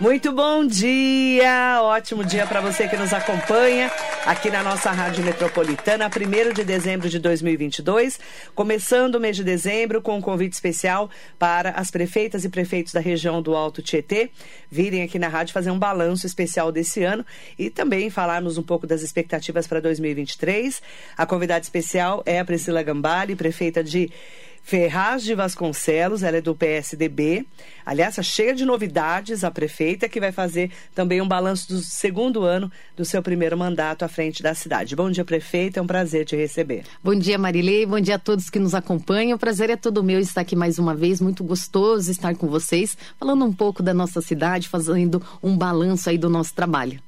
Muito bom dia, ótimo dia para você que nos acompanha aqui na nossa Rádio Metropolitana, 1 de dezembro de 2022, começando o mês de dezembro com um convite especial para as prefeitas e prefeitos da região do Alto Tietê virem aqui na rádio fazer um balanço especial desse ano e também falarmos um pouco das expectativas para 2023. A convidada especial é a Priscila Gambale, prefeita de Ferraz de Vasconcelos, ela é do PSDB. Aliás, está cheia de novidades a prefeita, que vai fazer também um balanço do segundo ano do seu primeiro mandato à frente da cidade. Bom dia, prefeita, é um prazer te receber. Bom dia, Marilei, bom dia a todos que nos acompanham. O prazer é todo meu estar aqui mais uma vez, muito gostoso estar com vocês, falando um pouco da nossa cidade, fazendo um balanço aí do nosso trabalho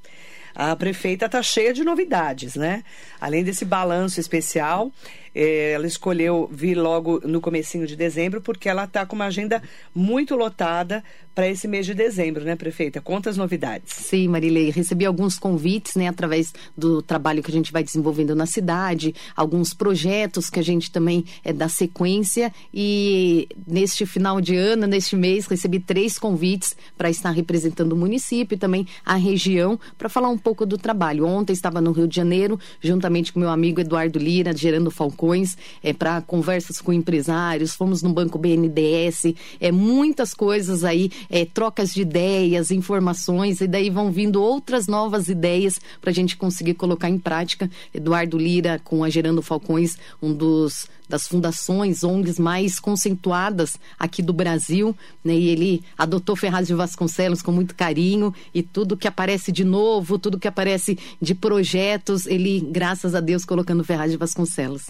a prefeita está cheia de novidades, né? Além desse balanço especial, ela escolheu vir logo no comecinho de dezembro porque ela está com uma agenda muito lotada para esse mês de dezembro, né, prefeita? Conta as novidades. Sim, Marilei, recebi alguns convites, né, através do trabalho que a gente vai desenvolvendo na cidade, alguns projetos que a gente também é da sequência e neste final de ano, neste mês, recebi três convites para estar representando o município e também a região para falar um pouco do trabalho. Ontem estava no Rio de Janeiro, juntamente com meu amigo Eduardo Lira, gerando Falcão balcões é, para conversas com empresários, fomos no Banco BNDES, é, muitas coisas aí, é, trocas de ideias, informações, e daí vão vindo outras novas ideias para a gente conseguir colocar em prática. Eduardo Lira, com a Gerando Falcões, um dos das fundações, ONGs mais conceituadas aqui do Brasil, né? E ele adotou Ferraz de Vasconcelos com muito carinho e tudo que aparece de novo, tudo que aparece de projetos, ele, graças a Deus, colocando Ferraz de Vasconcelos.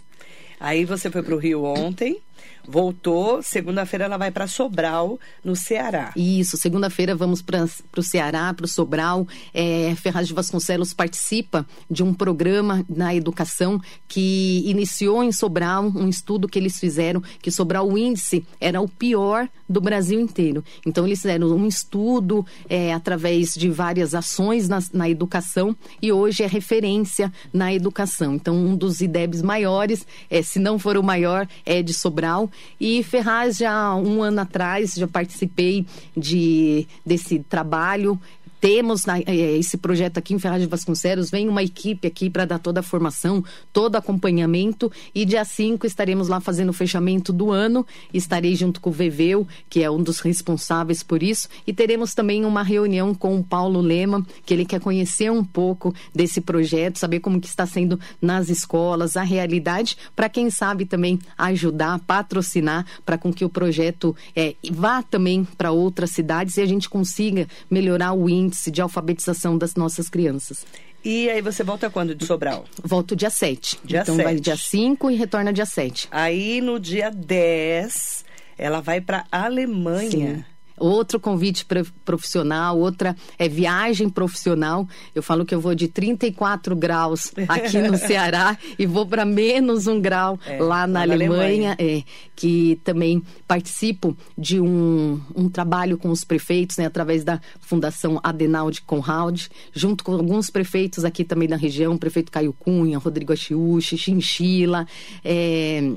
Aí você foi para o Rio ontem voltou. Segunda-feira ela vai para Sobral, no Ceará. Isso, segunda-feira vamos para o Ceará, para o Sobral. É, Ferraz de Vasconcelos participa de um programa na educação que iniciou em Sobral um estudo que eles fizeram, que Sobral o índice era o pior do Brasil inteiro. Então eles fizeram um estudo é, através de várias ações na, na educação e hoje é referência na educação. Então um dos IDEBs maiores, é, se não for o maior, é de Sobral e Ferraz, já um ano atrás, já participei de, desse trabalho temos na, é, esse projeto aqui em Ferraz de Vasconcelos, vem uma equipe aqui para dar toda a formação, todo acompanhamento e dia 5 estaremos lá fazendo o fechamento do ano, estarei junto com o Veveu, que é um dos responsáveis por isso, e teremos também uma reunião com o Paulo Lema, que ele quer conhecer um pouco desse projeto, saber como que está sendo nas escolas, a realidade, para quem sabe também ajudar, patrocinar, para com que o projeto é, vá também para outras cidades e a gente consiga melhorar o índice índice de alfabetização das nossas crianças. E aí você volta quando de Sobral? Volto dia 7. Dia então 7. vai dia 5 e retorna dia 7. Aí no dia 10, ela vai para Alemanha. Sim outro convite profissional, outra é viagem profissional. Eu falo que eu vou de 34 graus aqui no Ceará e vou para menos um grau é, lá na, Alemanha, Alemanha. É, que também participo de um, um trabalho com os prefeitos, né, através da Fundação Adenaude Conrad, junto com alguns prefeitos aqui também da região, prefeito Caio Cunha, Rodrigo Achiuchi, Chinchila, é,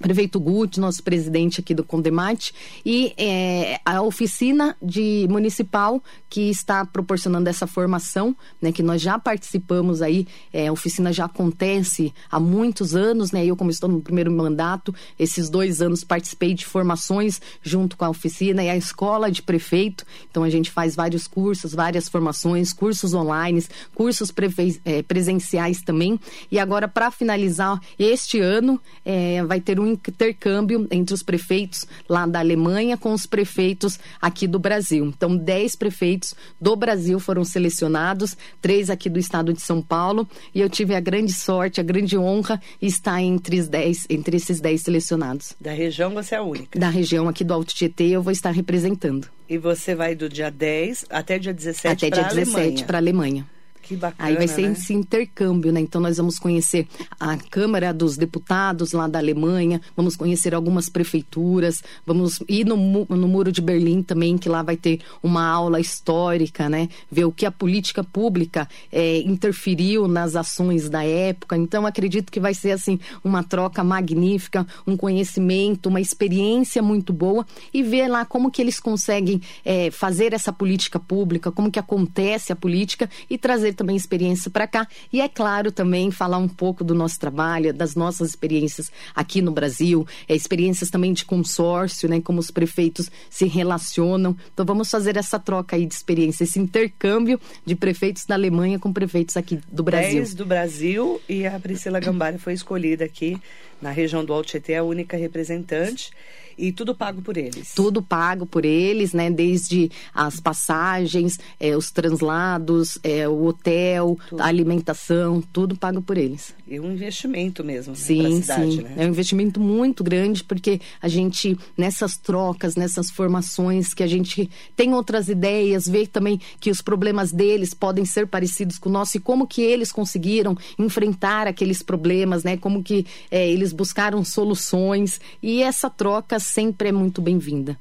prefeito Guti, nosso presidente aqui do Condemate, e é, a oficina de municipal que está proporcionando essa formação, né, que nós já participamos aí, é, a oficina já acontece há muitos anos, né, eu como estou no primeiro mandato, esses dois anos participei de formações junto com a oficina e a escola de prefeito, então a gente faz vários cursos, várias formações, cursos online, cursos é, presenciais também, e agora para finalizar este ano, é, vai ter um um intercâmbio entre os prefeitos lá da Alemanha com os prefeitos aqui do Brasil. Então, 10 prefeitos do Brasil foram selecionados, três aqui do estado de São Paulo, e eu tive a grande sorte, a grande honra de estar entre, os 10, entre esses 10 selecionados. Da região você é a única? Da região aqui do Alto Tietê eu vou estar representando. E você vai do dia 10 até dia 17 para a Alemanha? Até dia 17 para a Alemanha. Que bacana, Aí vai ser né? esse intercâmbio, né? Então nós vamos conhecer a Câmara dos Deputados lá da Alemanha, vamos conhecer algumas prefeituras, vamos ir no, no Muro de Berlim também, que lá vai ter uma aula histórica, né? Ver o que a política pública é, interferiu nas ações da época. Então acredito que vai ser assim uma troca magnífica, um conhecimento, uma experiência muito boa e ver lá como que eles conseguem é, fazer essa política pública, como que acontece a política e trazer também experiência para cá. E é claro também falar um pouco do nosso trabalho, das nossas experiências aqui no Brasil, é, experiências também de consórcio, né, como os prefeitos se relacionam. Então vamos fazer essa troca aí de experiência, esse intercâmbio de prefeitos da Alemanha com prefeitos aqui do Brasil. Dez do Brasil e a Priscila Gambari foi escolhida aqui na região do Alto Tietê, a única representante. E tudo pago por eles. Tudo pago por eles, né? Desde as passagens, é, os translados, é, o hotel, tudo. a alimentação, tudo pago por eles. E um investimento mesmo sim, né, cidade, sim. Né? É um investimento muito grande, porque a gente, nessas trocas, nessas formações, que a gente tem outras ideias, vê também que os problemas deles podem ser parecidos com o nosso e como que eles conseguiram enfrentar aqueles problemas, né? Como que é, eles buscaram soluções. E essa troca sempre é muito bem-vinda.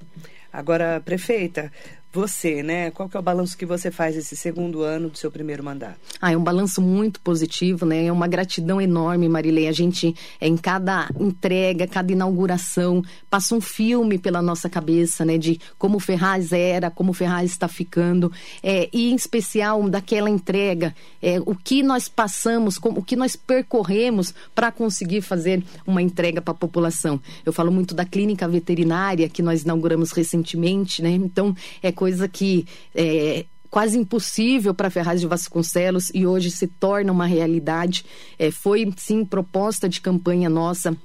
Agora, prefeita, você, né? Qual que é o balanço que você faz esse segundo ano do seu primeiro mandato? Ah, é um balanço muito positivo, né? É uma gratidão enorme, Marilei. A gente, em cada entrega, cada inauguração, passa um filme pela nossa cabeça, né? De como Ferraz era, como Ferraz está ficando. É, e, em especial, daquela entrega, é, o que nós passamos, o que nós percorremos para conseguir fazer uma entrega para a população. Eu falo muito da clínica veterinária, que nós inauguramos recentemente, né? Então, é coisa que é quase impossível para Ferraz de Vasconcelos e hoje se torna uma realidade. É, foi, sim, proposta de campanha nossa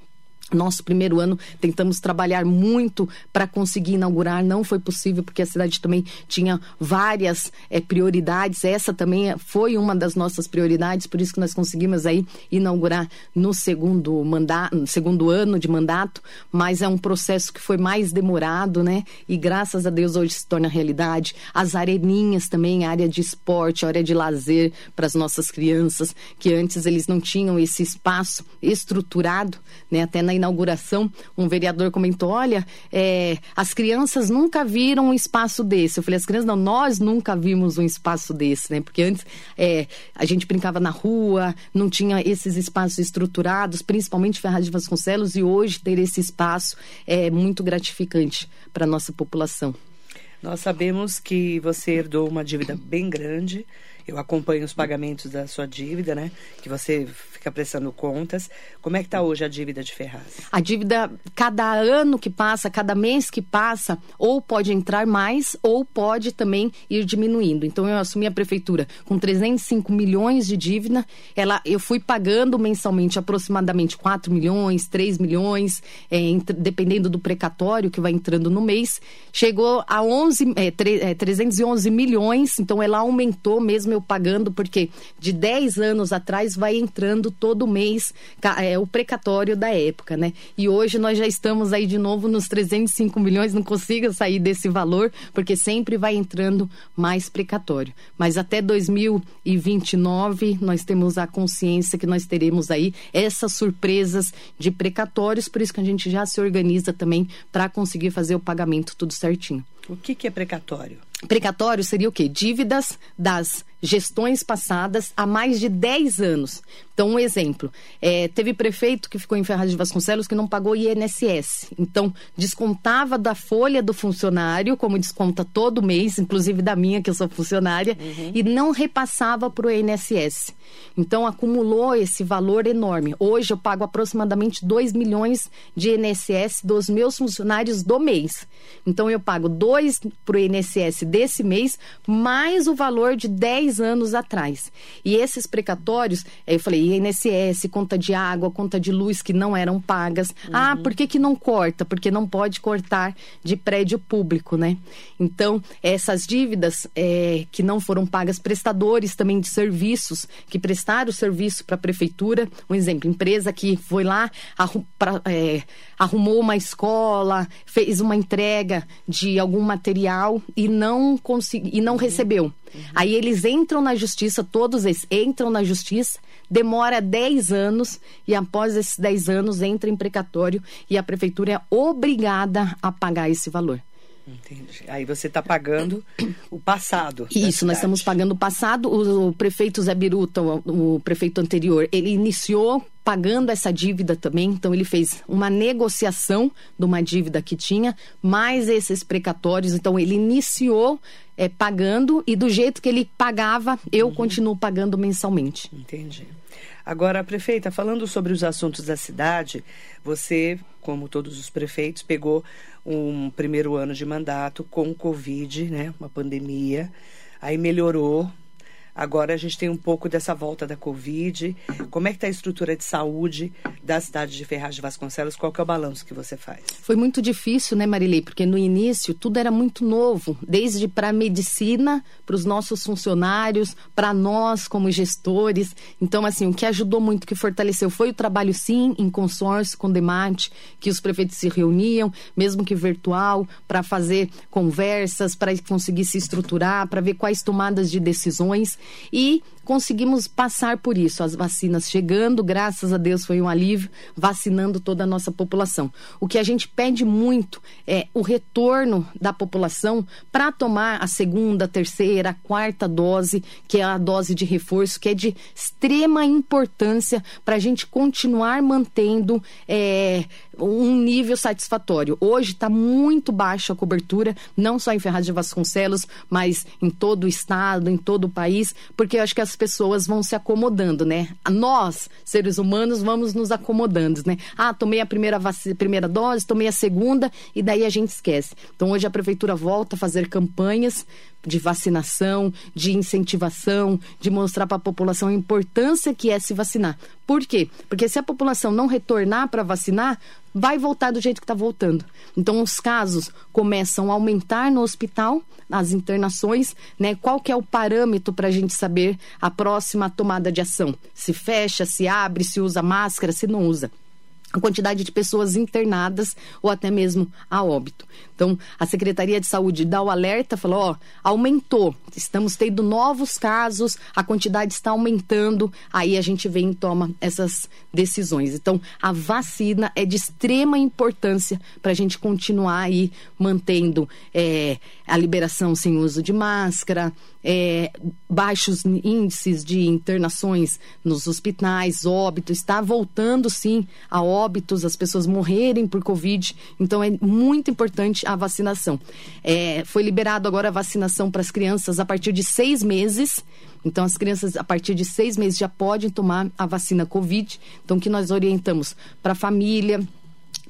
nosso primeiro ano tentamos trabalhar muito para conseguir inaugurar, não foi possível porque a cidade também tinha várias é, prioridades. Essa também foi uma das nossas prioridades, por isso que nós conseguimos aí inaugurar no segundo mandato, segundo ano de mandato, mas é um processo que foi mais demorado, né? E graças a Deus hoje se torna realidade. As areninhas também, área de esporte, área de lazer para as nossas crianças, que antes eles não tinham esse espaço estruturado, né? Até na inauguração, um vereador comentou: olha, é, as crianças nunca viram um espaço desse. Eu falei, as crianças não, nós nunca vimos um espaço desse, né? Porque antes é, a gente brincava na rua, não tinha esses espaços estruturados, principalmente Ferraz de Vasconcelos, e hoje ter esse espaço é muito gratificante para a nossa população. Nós sabemos que você herdou uma dívida bem grande. Eu acompanho os pagamentos da sua dívida, né? Que você fica prestando contas. Como é que está hoje a dívida de Ferraz? A dívida, cada ano que passa, cada mês que passa, ou pode entrar mais, ou pode também ir diminuindo. Então, eu assumi a prefeitura com 305 milhões de dívida. Ela, eu fui pagando mensalmente aproximadamente 4 milhões, 3 milhões, é, dependendo do precatório que vai entrando no mês. Chegou a 11, é, 3, é, 311 milhões, então ela aumentou mesmo eu pagando, porque de 10 anos atrás vai entrando todo mês é, o precatório da época, né? E hoje nós já estamos aí de novo nos 305 milhões, não consigo sair desse valor, porque sempre vai entrando mais precatório. Mas até 2029 nós temos a consciência que nós teremos aí essas surpresas de precatórios, por isso que a gente já se organiza também para conseguir fazer o pagamento tudo certinho. O que, que é precatório? Precatório seria o quê? Dívidas das gestões passadas há mais de 10 anos. Então, um exemplo: é, teve prefeito que ficou em Ferraz de Vasconcelos que não pagou INSS. Então, descontava da folha do funcionário, como desconta todo mês, inclusive da minha, que eu sou funcionária, uhum. e não repassava para o INSS. Então, acumulou esse valor enorme. Hoje, eu pago aproximadamente 2 milhões de INSS dos meus funcionários do mês. Então, eu pago 2 para o INSS desse mês, mais o valor de 10 anos atrás. E esses precatórios, eu falei, INSS, conta de água, conta de luz que não eram pagas. Uhum. Ah, por que, que não corta? Porque não pode cortar de prédio público, né? Então, essas dívidas é, que não foram pagas, prestadores também de serviços que prestaram serviço para a prefeitura, um exemplo, empresa que foi lá, arrum, pra, é, arrumou uma escola, fez uma entrega de algum material e não consegui, e não uhum. recebeu. Uhum. Aí eles entram na justiça, todos eles entram na justiça, demora 10 anos e após esses 10 anos entra em precatório e a prefeitura é obrigada a pagar esse valor. Entendi. Aí você está pagando o passado. Isso, nós estamos pagando o passado. O, o prefeito Zé Biruta, o, o prefeito anterior, ele iniciou pagando essa dívida também. Então, ele fez uma negociação de uma dívida que tinha, mais esses precatórios. Então, ele iniciou é, pagando e do jeito que ele pagava, eu uhum. continuo pagando mensalmente. Entendi. Agora, prefeita, falando sobre os assuntos da cidade, você, como todos os prefeitos, pegou um primeiro ano de mandato com Covid, né, uma pandemia, aí melhorou, Agora a gente tem um pouco dessa volta da Covid. Como é que está a estrutura de saúde da cidade de Ferraz de Vasconcelos? Qual que é o balanço que você faz? Foi muito difícil, né, Marilei? Porque no início tudo era muito novo, desde para a medicina, para os nossos funcionários, para nós como gestores. Então, assim, o que ajudou muito, que fortaleceu, foi o trabalho, sim, em consórcio com o DEMAT, que os prefeitos se reuniam, mesmo que virtual, para fazer conversas, para conseguir se estruturar, para ver quais tomadas de decisões e conseguimos passar por isso. As vacinas chegando, graças a Deus foi um alívio, vacinando toda a nossa população. O que a gente pede muito é o retorno da população para tomar a segunda, terceira, quarta dose, que é a dose de reforço, que é de extrema importância para a gente continuar mantendo é, um nível satisfatório. Hoje está muito baixa a cobertura, não só em Ferraz de Vasconcelos, mas em todo o estado, em todo o país, porque eu acho que as pessoas vão se acomodando, né? Nós, seres humanos, vamos nos acomodando, né? Ah, tomei a primeira, primeira dose, tomei a segunda e daí a gente esquece. Então hoje a prefeitura volta a fazer campanhas de vacinação, de incentivação, de mostrar para a população a importância que é se vacinar. Por quê? Porque se a população não retornar para vacinar, vai voltar do jeito que está voltando. Então, os casos começam a aumentar no hospital, as internações, né? Qual que é o parâmetro para a gente saber a próxima tomada de ação? Se fecha, se abre, se usa máscara, se não usa a quantidade de pessoas internadas ou até mesmo a óbito. Então, a Secretaria de Saúde dá o alerta, falou, ó, aumentou, estamos tendo novos casos, a quantidade está aumentando, aí a gente vem e toma essas decisões. Então, a vacina é de extrema importância para a gente continuar aí mantendo é, a liberação sem uso de máscara, é, baixos índices de internações nos hospitais, óbito, está voltando sim a óbitos, as pessoas morrerem por Covid. Então é muito importante a vacinação. É, foi liberado agora a vacinação para as crianças a partir de seis meses. Então, as crianças, a partir de seis meses, já podem tomar a vacina Covid. Então, que nós orientamos para a família,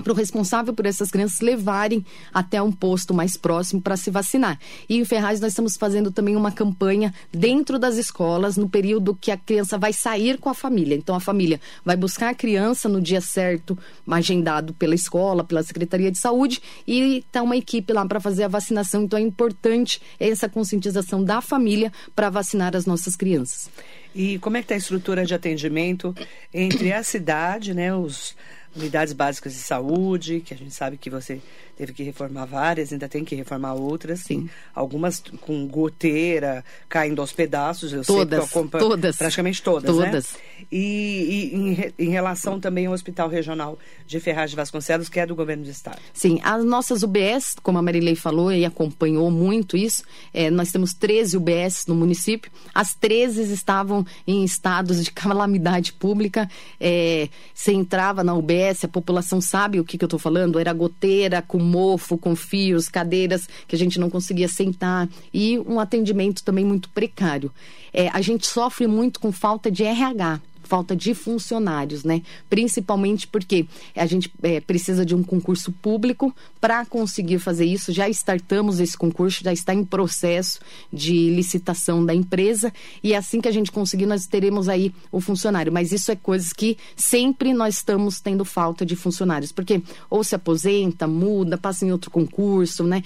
para o responsável por essas crianças levarem até um posto mais próximo para se vacinar. E em Ferraz nós estamos fazendo também uma campanha dentro das escolas no período que a criança vai sair com a família. Então a família vai buscar a criança no dia certo, agendado pela escola, pela Secretaria de Saúde e está uma equipe lá para fazer a vacinação. Então é importante essa conscientização da família para vacinar as nossas crianças. E como é que está a estrutura de atendimento entre a cidade, né, os unidades básicas de saúde, que a gente sabe que você teve que reformar várias, ainda tem que reformar outras. Sim. Algumas com goteira, caindo aos pedaços. Eu todas, sei que eu todas. Praticamente todas, né? Todas. Né? E, e em, em, relação também ao Hospital Regional de Ferraz de Vasconcelos, que é do Governo do Estado. Sim, as nossas UBS, como a Marilei falou e acompanhou muito isso, é, nós temos 13 UBS no município. As 13 estavam em estados de calamidade pública. É, você entrava na UBS, a população sabe o que, que eu estou falando, era goteira com mofo, com fios, cadeiras que a gente não conseguia sentar e um atendimento também muito precário. É, a gente sofre muito com falta de RH falta de funcionários, né? Principalmente porque a gente é, precisa de um concurso público para conseguir fazer isso. Já startamos esse concurso, já está em processo de licitação da empresa e assim que a gente conseguir, nós teremos aí o funcionário. Mas isso é coisas que sempre nós estamos tendo falta de funcionários, porque ou se aposenta, muda, passa em outro concurso, né?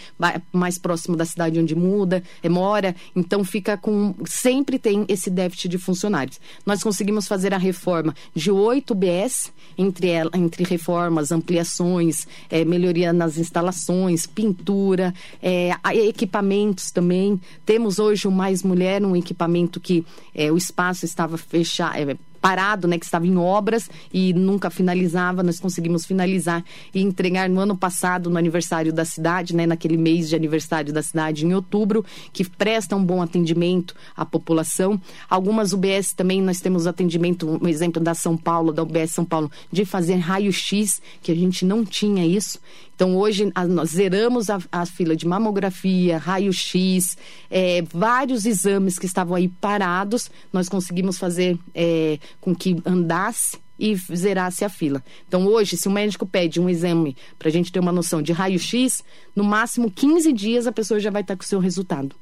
Mais próximo da cidade onde muda, é, mora, então fica com sempre tem esse déficit de funcionários. Nós conseguimos fazer a reforma de oito BS, entre, ela, entre reformas, ampliações, é, melhoria nas instalações, pintura, é, equipamentos também. Temos hoje o Mais Mulher, um equipamento que é, o espaço estava fechado é, parado, né, que estava em obras e nunca finalizava. Nós conseguimos finalizar e entregar no ano passado, no aniversário da cidade, né, naquele mês de aniversário da cidade, em outubro, que presta um bom atendimento à população. Algumas UBS também, nós temos atendimento, um exemplo da São Paulo, da UBS São Paulo, de fazer raio-x, que a gente não tinha isso. Então, hoje, a, nós zeramos a, a, fila de mamografia, raio-x, é, vários exames que estavam aí parados, nós conseguimos fazer é, com que andasse e zerasse a fila. Então, hoje, se o médico pede um exame para a gente ter uma noção de raio-x, no máximo 15 dias a pessoa já vai estar com o seu resultado.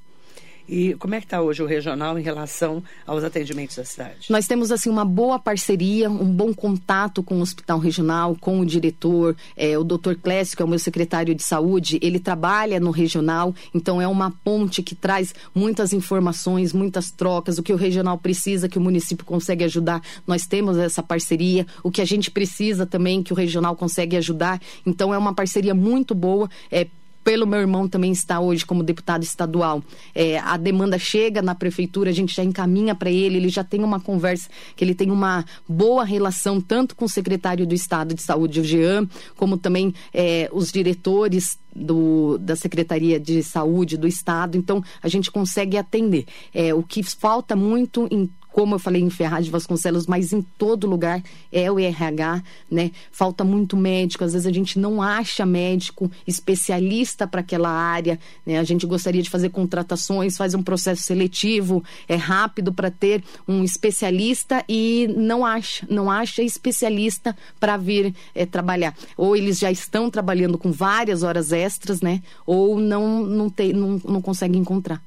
E como é que está hoje o regional em relação aos atendimentos da cidade? Nós temos assim uma boa parceria, um bom contato com o hospital regional, com o diretor, é, o doutor Clécio, que é o meu secretário de saúde, ele trabalha no regional, então é uma ponte que traz muitas informações, muitas trocas, o que o regional precisa, que o município consegue ajudar, nós temos essa parceria, o que a gente precisa também, que o regional consegue ajudar, então é uma parceria muito boa, é, pelo meu irmão também está hoje como deputado estadual. É, a demanda chega na prefeitura, a gente já encaminha para ele, ele já tem uma conversa, que ele tem uma boa relação tanto com o secretário do Estado de Saúde, o Jean, como também é, os diretores do, da Secretaria de Saúde do Estado. Então, a gente consegue atender. É, o que falta muito em como eu falei em Ferraz de Vasconcelos, mas em todo lugar é o RH, né? Falta muito médico, às vezes a gente não acha médico especialista para aquela área, né? A gente gostaria de fazer contratações, faz um processo seletivo, é rápido para ter um especialista e não acha, não acha especialista para vir é, trabalhar. Ou eles já estão trabalhando com várias horas extras, né? Ou não não tem, não, não conseguem encontrar.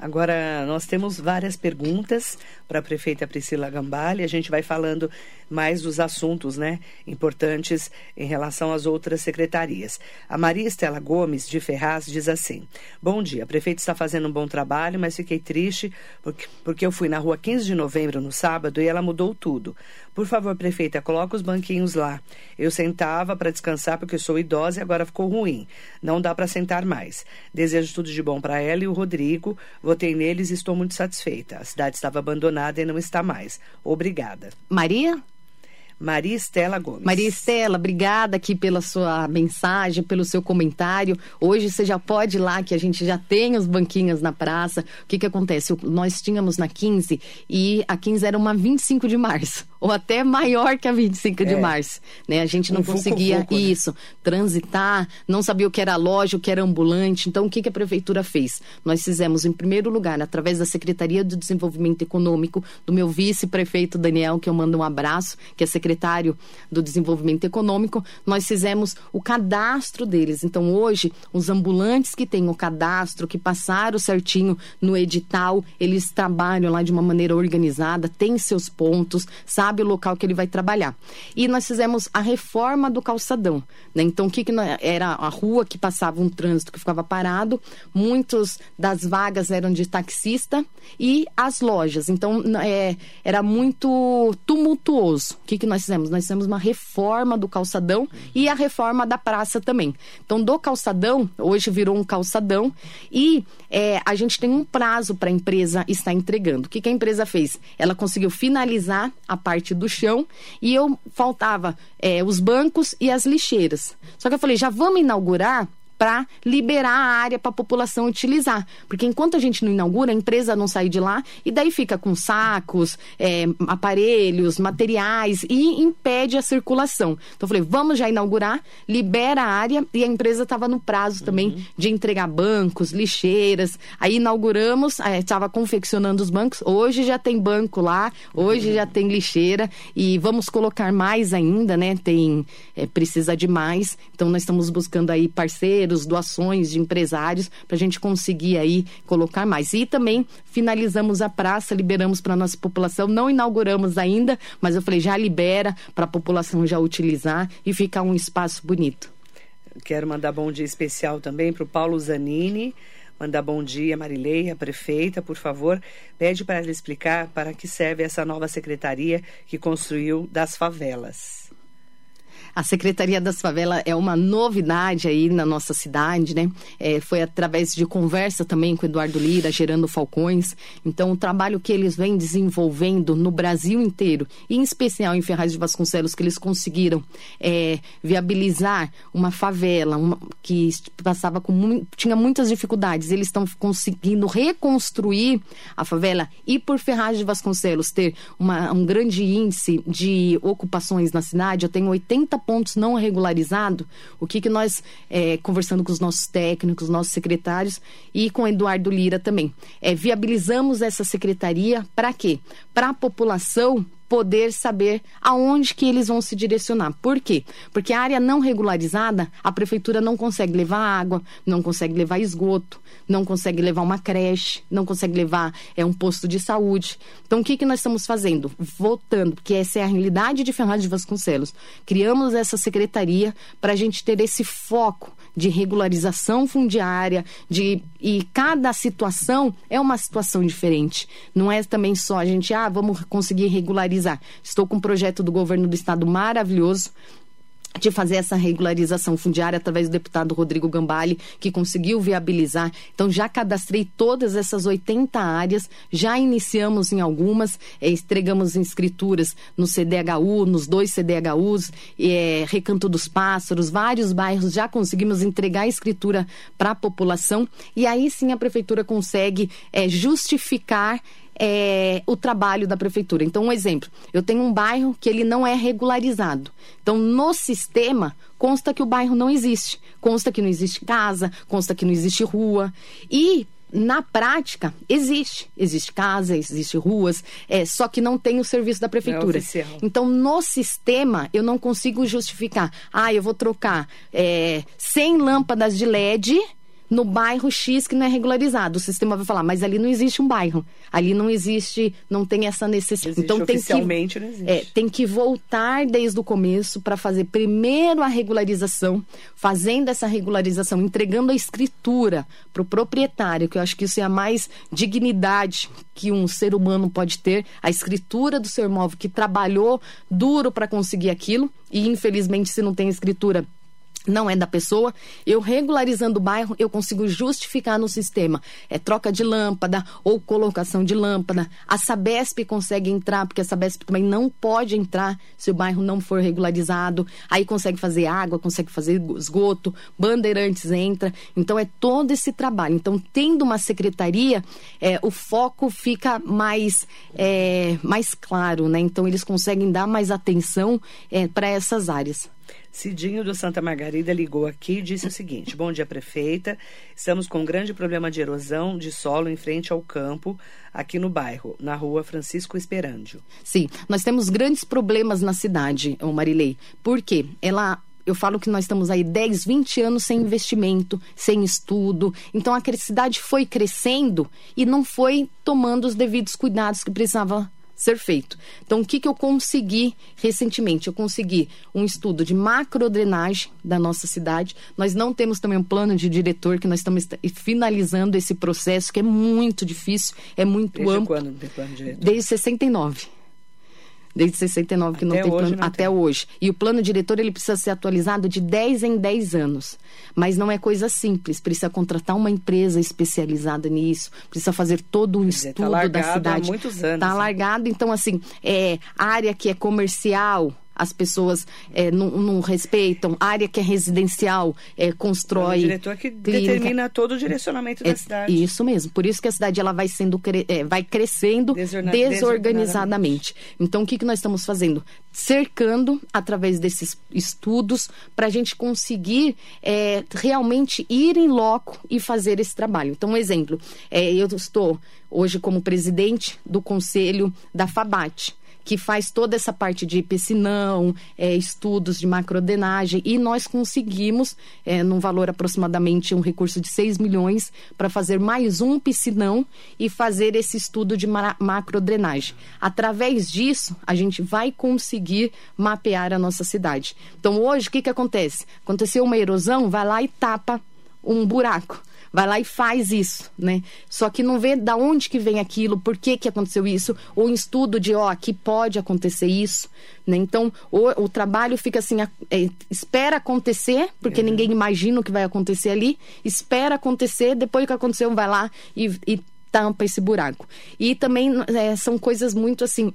Agora, nós temos várias perguntas para a prefeita Priscila Gambale. A gente vai falando mais dos assuntos né, importantes em relação às outras secretarias. A Maria Estela Gomes, de Ferraz, diz assim: Bom dia, a prefeita está fazendo um bom trabalho, mas fiquei triste porque, porque eu fui na rua 15 de novembro, no sábado, e ela mudou tudo. Por favor, prefeita, coloca os banquinhos lá. Eu sentava para descansar porque sou idosa e agora ficou ruim. Não dá para sentar mais. Desejo tudo de bom para ela e o Rodrigo. Votei neles e estou muito satisfeita. A cidade estava abandonada e não está mais. Obrigada. Maria? Maria Estela Gomes. Maria Estela, obrigada aqui pela sua mensagem, pelo seu comentário. Hoje você já pode ir lá, que a gente já tem os banquinhos na praça. O que que acontece? Nós tínhamos na 15 e a 15 era uma 25 de março ou até maior que a 25 é. de março, né? A gente não um conseguia né? isso, transitar, não sabia o que era loja, o que era ambulante. Então, o que, que a prefeitura fez? Nós fizemos, em primeiro lugar, através da Secretaria do Desenvolvimento Econômico, do meu vice-prefeito Daniel, que eu mando um abraço, que é secretário do Desenvolvimento Econômico, nós fizemos o cadastro deles. Então, hoje, os ambulantes que têm o cadastro, que passaram certinho no edital, eles trabalham lá de uma maneira organizada, têm seus pontos, sabem sabe o local que ele vai trabalhar. E nós fizemos a reforma do calçadão. Né? Então, o que, que era a rua que passava um trânsito que ficava parado, muitos das vagas eram de taxista e as lojas. Então, é, era muito tumultuoso. O que, que nós fizemos? Nós fizemos uma reforma do calçadão e a reforma da praça também. Então, do calçadão, hoje virou um calçadão e é, a gente tem um prazo para a empresa estar entregando. O que, que a empresa fez? Ela conseguiu finalizar a parte parte do chão e eu faltava é, os bancos e as lixeiras. Só que eu falei, já vamos inaugurar para liberar a área para a população utilizar. Porque enquanto a gente não inaugura, a empresa não sai de lá e daí fica com sacos, é, aparelhos, materiais e impede a circulação. Então eu falei, vamos já inaugurar, libera a área e a empresa estava no prazo também uhum. de entregar bancos, lixeiras. Aí inauguramos, estava é, confeccionando os bancos. Hoje já tem banco lá, hoje uhum. já tem lixeira e vamos colocar mais ainda, né? Tem é, precisa de mais. Então nós estamos buscando aí parceiros parceiros, doações de empresários, para a gente conseguir aí colocar mais. E também finalizamos a praça, liberamos para nossa população, não inauguramos ainda, mas eu falei, já libera para a população já utilizar e ficar um espaço bonito. Quero mandar bom dia especial também para o Paulo Zanini, Manda bom dia, Marilei, a prefeita, por favor. Pede para ela explicar para que serve essa nova secretaria que construiu das favelas. A Secretaria das Favelas é uma novidade aí na nossa cidade, né? É, foi através de conversa também com Eduardo Lira, gerando Falcões. Então, o trabalho que eles vêm desenvolvendo no Brasil inteiro, e em especial em Ferraz de Vasconcelos, que eles conseguiram é, viabilizar uma favela uma, que passava com tinha muitas dificuldades. Eles estão conseguindo reconstruir a favela e por Ferraz de Vasconcelos ter uma, um grande índice de ocupações na cidade, eu tenho 80 pontos não regularizados, o que, que nós, é, conversando com os nossos técnicos, nossos secretários e com Eduardo Lira também, é, viabilizamos essa secretaria para quê? Para a população poder saber aonde que eles vão se direcionar. Por quê? Porque a área não regularizada, a prefeitura não consegue levar água, não consegue levar esgoto, não consegue levar uma creche, não consegue levar é, um posto de saúde. Então, o que, que nós estamos fazendo? Voltando, porque essa é a realidade de Ferraz de Vasconcelos. Criamos essa secretaria para a gente ter esse foco de regularização fundiária, de e cada situação é uma situação diferente. Não é também só a gente, ah, vamos conseguir regularizar. Estou com um projeto do governo do estado maravilhoso de fazer essa regularização fundiária através do deputado Rodrigo Gambale, que conseguiu viabilizar. Então, já cadastrei todas essas 80 áreas, já iniciamos em algumas, é, entregamos escrituras no CDHU, nos dois CDHUs, é, Recanto dos Pássaros, vários bairros, já conseguimos entregar a escritura para a população e aí sim a prefeitura consegue é, justificar é, o trabalho da prefeitura. Então, um exemplo: eu tenho um bairro que ele não é regularizado. Então, no sistema consta que o bairro não existe, consta que não existe casa, consta que não existe rua e na prática, existe. Existe casa, existe ruas, é, só que não tem o serviço da prefeitura. É então, no sistema, eu não consigo justificar. Ah, eu vou trocar é, 100 lâmpadas de LED no bairro X que não é regularizado. O sistema vai falar, mas ali não existe um bairro. Ali não existe, não tem essa necessidade. então tem que, não existe. É, tem que voltar desde o começo para fazer primeiro a regularização, fazendo essa regularização, entregando a escritura para o proprietário, que eu acho que isso é a mais dignidade que um ser humano pode ter, a escritura do seu imóvel que trabalhou duro para conseguir aquilo e infelizmente se não tem escritura não é da pessoa. Eu regularizando o bairro, eu consigo justificar no sistema. É troca de lâmpada ou colocação de lâmpada. A Sabesp consegue entrar, porque a Sabesp também não pode entrar se o bairro não for regularizado. Aí consegue fazer água, consegue fazer esgoto, Bandeirantes entra. Então é todo esse trabalho. Então, tendo uma secretaria, é, o foco fica mais, é, mais claro, né? Então eles conseguem dar mais atenção é, para essas áreas. Cidinho do Santa Margarida ligou aqui e disse o seguinte: Bom dia, prefeita. Estamos com um grande problema de erosão de solo em frente ao campo, aqui no bairro, na rua Francisco Esperândio. Sim, nós temos grandes problemas na cidade, Marilei. Por quê? Ela eu falo que nós estamos aí 10, 20 anos sem investimento, sem estudo. Então a cidade foi crescendo e não foi tomando os devidos cuidados que precisava ser feito. Então, o que, que eu consegui recentemente? Eu consegui um estudo de macrodrenagem da nossa cidade. Nós não temos também um plano de diretor, que nós estamos finalizando esse processo, que é muito difícil, é muito Desde amplo. quando tem plano de diretor? Desde 69 desde 69 que até não tem plano, não até tem. hoje. E o plano diretor ele precisa ser atualizado de 10 em 10 anos. Mas não é coisa simples, precisa contratar uma empresa especializada nisso, precisa fazer todo um tá estudo tá da cidade. Há muitos anos. Está largado, então assim, é área que é comercial, as pessoas é, não, não, respeitam, área que é residencial é, constrói. É o diretor que clínica. determina todo o direcionamento da é, cidade. Isso mesmo, por isso que a cidade ela vai sendo é, vai crescendo Desorna desorganizadamente. Então o que, que nós estamos fazendo? Cercando através desses estudos para a gente conseguir é, realmente ir em loco e fazer esse trabalho. Então, um exemplo, eu estou hoje como presidente do conselho da FABAT que faz toda essa parte de piscinão, é, estudos de macrodenagem, e nós conseguimos, é, num valor aproximadamente um recurso de 6 milhões, para fazer mais um piscinão e fazer esse estudo de macrodrenagem. Através disso, a gente vai conseguir mapear a nossa cidade. Então, hoje, o que, que acontece? Aconteceu uma erosão, vai lá e tapa um buraco vai lá e faz isso, né? Só que não vê da onde que vem aquilo, por que que aconteceu isso, ou em estudo de, ó, aqui pode acontecer isso, né? Então, o, o trabalho fica assim, é, espera acontecer, porque uhum. ninguém imagina o que vai acontecer ali, espera acontecer, depois que aconteceu, vai lá e, e tampa esse buraco. E também é, são coisas muito assim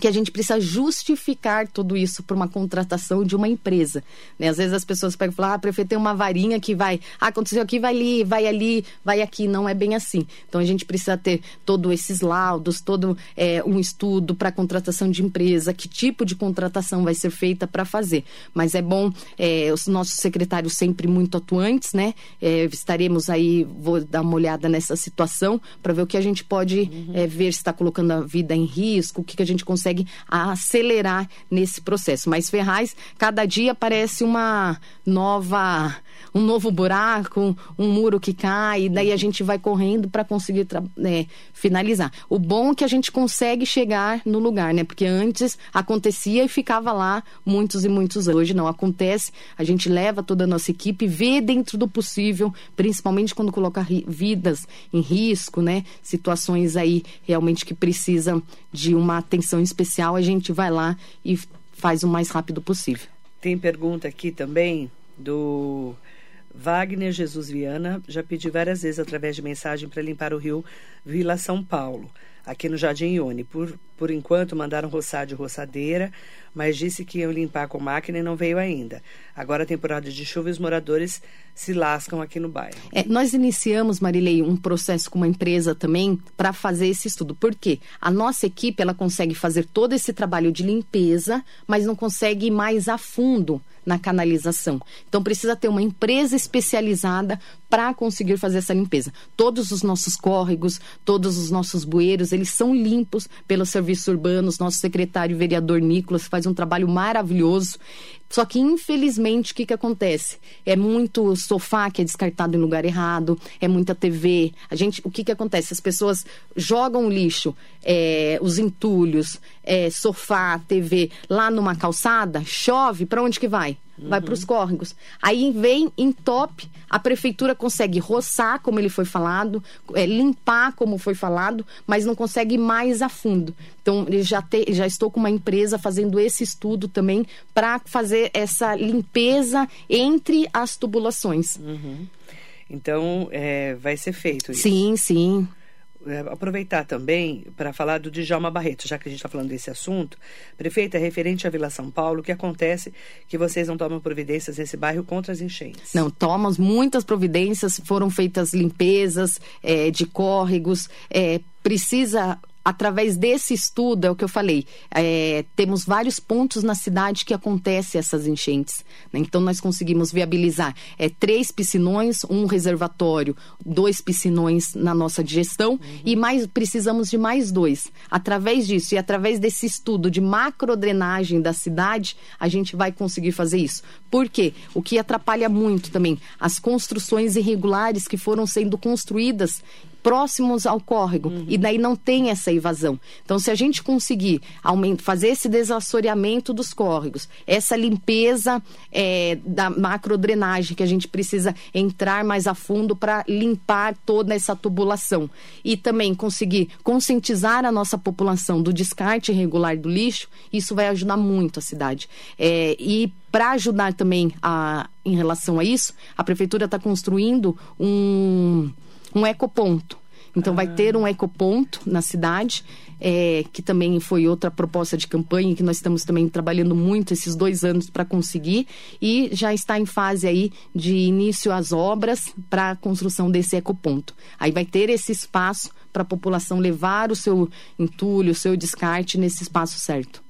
que a gente precisa justificar tudo isso por uma contratação de uma empresa. Né? Às vezes as pessoas pegam e falam, ah, prefeito tem uma varinha que vai, ah, aconteceu aqui, vai ali, vai ali, vai aqui. Não é bem assim. Então a gente precisa ter todos esses laudos, todo é, um estudo para contratação de empresa, que tipo de contratação vai ser feita para fazer. Mas é bom, é, os nossos secretários sempre muito atuantes, né? É, estaremos aí, vou dar uma olhada nessa situação para ver o que a gente pode uhum. é, ver se está colocando a vida em risco, o que, que a gente consegue consegue acelerar nesse processo. Mas Ferraz, cada dia parece uma nova um novo buraco, um muro que cai, daí a gente vai correndo para conseguir é, finalizar. O bom é que a gente consegue chegar no lugar, né? Porque antes acontecia e ficava lá muitos e muitos anos. Hoje não acontece, a gente leva toda a nossa equipe, vê dentro do possível, principalmente quando coloca vidas em risco, né? Situações aí realmente que precisam de uma atenção especial, a gente vai lá e faz o mais rápido possível. Tem pergunta aqui também do Wagner Jesus Viana já pedi várias vezes através de mensagem para limpar o rio Vila São Paulo, aqui no Jardim Ione. Por, por enquanto mandaram roçar de roçadeira, mas disse que iam limpar com máquina e não veio ainda. Agora, temporada de chuva, os moradores se lascam aqui no bairro. É, nós iniciamos, Marilei, um processo com uma empresa também para fazer esse estudo. Por quê? A nossa equipe ela consegue fazer todo esse trabalho de limpeza, mas não consegue ir mais a fundo na canalização. Então precisa ter uma empresa especializada para conseguir fazer essa limpeza. Todos os nossos córregos, todos os nossos bueiros, eles são limpos pelos serviços urbanos. Nosso secretário vereador Nicolas faz um trabalho maravilhoso. Só que, infelizmente, o que, que acontece? É muito sofá que é descartado em lugar errado, é muita TV. A gente, o que, que acontece? As pessoas jogam o lixo, é, os entulhos, é, sofá, TV, lá numa calçada, chove, para onde que vai? Uhum. Vai para os córregos. Aí vem, entope, a prefeitura consegue roçar, como ele foi falado, é, limpar, como foi falado, mas não consegue ir mais a fundo. Então, já, te, já estou com uma empresa fazendo esse estudo também para fazer essa limpeza entre as tubulações. Uhum. Então, é, vai ser feito isso. Sim, sim. É, aproveitar também para falar do Djalma Barreto, já que a gente está falando desse assunto. Prefeita, referente à Vila São Paulo, o que acontece que vocês não tomam providências nesse bairro contra as enchentes? Não, tomamos muitas providências, foram feitas limpezas é, de córregos, é, precisa através desse estudo, é o que eu falei, é, temos vários pontos na cidade que acontecem essas enchentes. Né? Então, nós conseguimos viabilizar é, três piscinões, um reservatório, dois piscinões na nossa digestão uhum. e mais precisamos de mais dois. Através disso e através desse estudo de macrodrenagem da cidade, a gente vai conseguir fazer isso. Por quê? O que atrapalha muito também as construções irregulares que foram sendo construídas próximos ao córrego uhum. e daí não tem essa evasão. Então, se a gente conseguir fazer esse desassoreamento dos córregos, essa limpeza é, da macrodrenagem que a gente precisa entrar mais a fundo para limpar toda essa tubulação e também conseguir conscientizar a nossa população do descarte irregular do lixo, isso vai ajudar muito a cidade. É, e para ajudar também a, em relação a isso, a prefeitura está construindo um um ecoponto. Então ah. vai ter um ecoponto na cidade, é, que também foi outra proposta de campanha que nós estamos também trabalhando muito esses dois anos para conseguir e já está em fase aí de início às obras para a construção desse ecoponto. Aí vai ter esse espaço para a população levar o seu entulho, o seu descarte nesse espaço certo.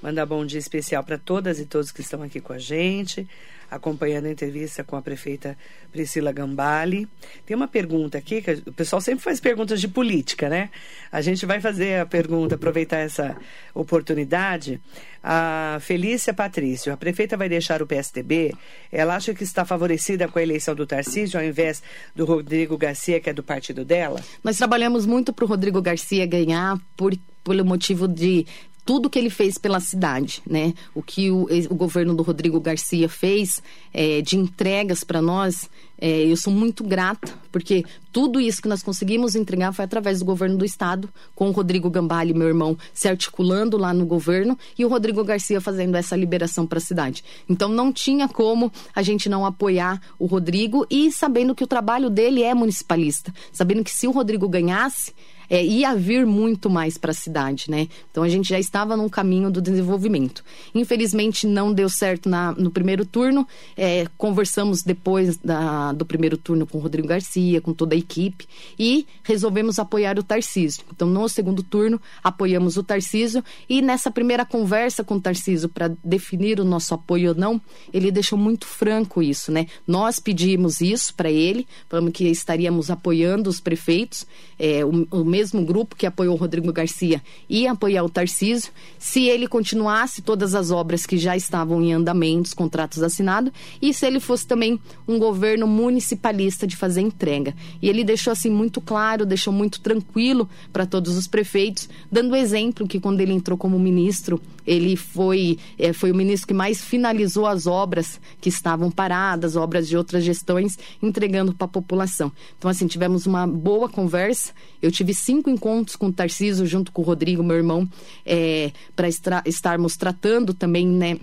Mandar bom dia especial para todas e todos que estão aqui com a gente acompanhando a entrevista com a prefeita Priscila Gambale. Tem uma pergunta aqui, que o pessoal sempre faz perguntas de política, né? A gente vai fazer a pergunta, aproveitar essa oportunidade. A Felícia Patrício, a prefeita vai deixar o PSDB? Ela acha que está favorecida com a eleição do Tarcísio ao invés do Rodrigo Garcia, que é do partido dela? Nós trabalhamos muito para o Rodrigo Garcia ganhar por, pelo motivo de tudo que ele fez pela cidade, né? O que o, o governo do Rodrigo Garcia fez é, de entregas para nós, é, eu sou muito grata, porque tudo isso que nós conseguimos entregar foi através do governo do estado, com o Rodrigo Gambale, meu irmão, se articulando lá no governo e o Rodrigo Garcia fazendo essa liberação para a cidade. Então não tinha como a gente não apoiar o Rodrigo e sabendo que o trabalho dele é municipalista, sabendo que se o Rodrigo ganhasse, é, ia vir muito mais para a cidade, né? Então a gente já estava num caminho do desenvolvimento. Infelizmente não deu certo na, no primeiro turno. É, conversamos depois da, do primeiro turno com o Rodrigo Garcia, com toda a equipe e resolvemos apoiar o Tarcísio. Então no segundo turno apoiamos o Tarcísio e nessa primeira conversa com o Tarcísio para definir o nosso apoio ou não, ele deixou muito franco isso, né? Nós pedimos isso para ele, falamos que estaríamos apoiando os prefeitos, é, o, o mesmo grupo que apoiou o Rodrigo Garcia ia apoiar o Tarcísio, se ele continuasse todas as obras que já estavam em andamento, os contratos assinados, e se ele fosse também um governo municipalista de fazer entrega. E ele deixou assim muito claro, deixou muito tranquilo para todos os prefeitos, dando exemplo que quando ele entrou como ministro, ele foi, é, foi o ministro que mais finalizou as obras que estavam paradas, obras de outras gestões, entregando para a população. Então, assim, tivemos uma boa conversa. Eu tive cinco encontros com o Tarciso, junto com o Rodrigo, meu irmão, é, para estarmos tratando também, né?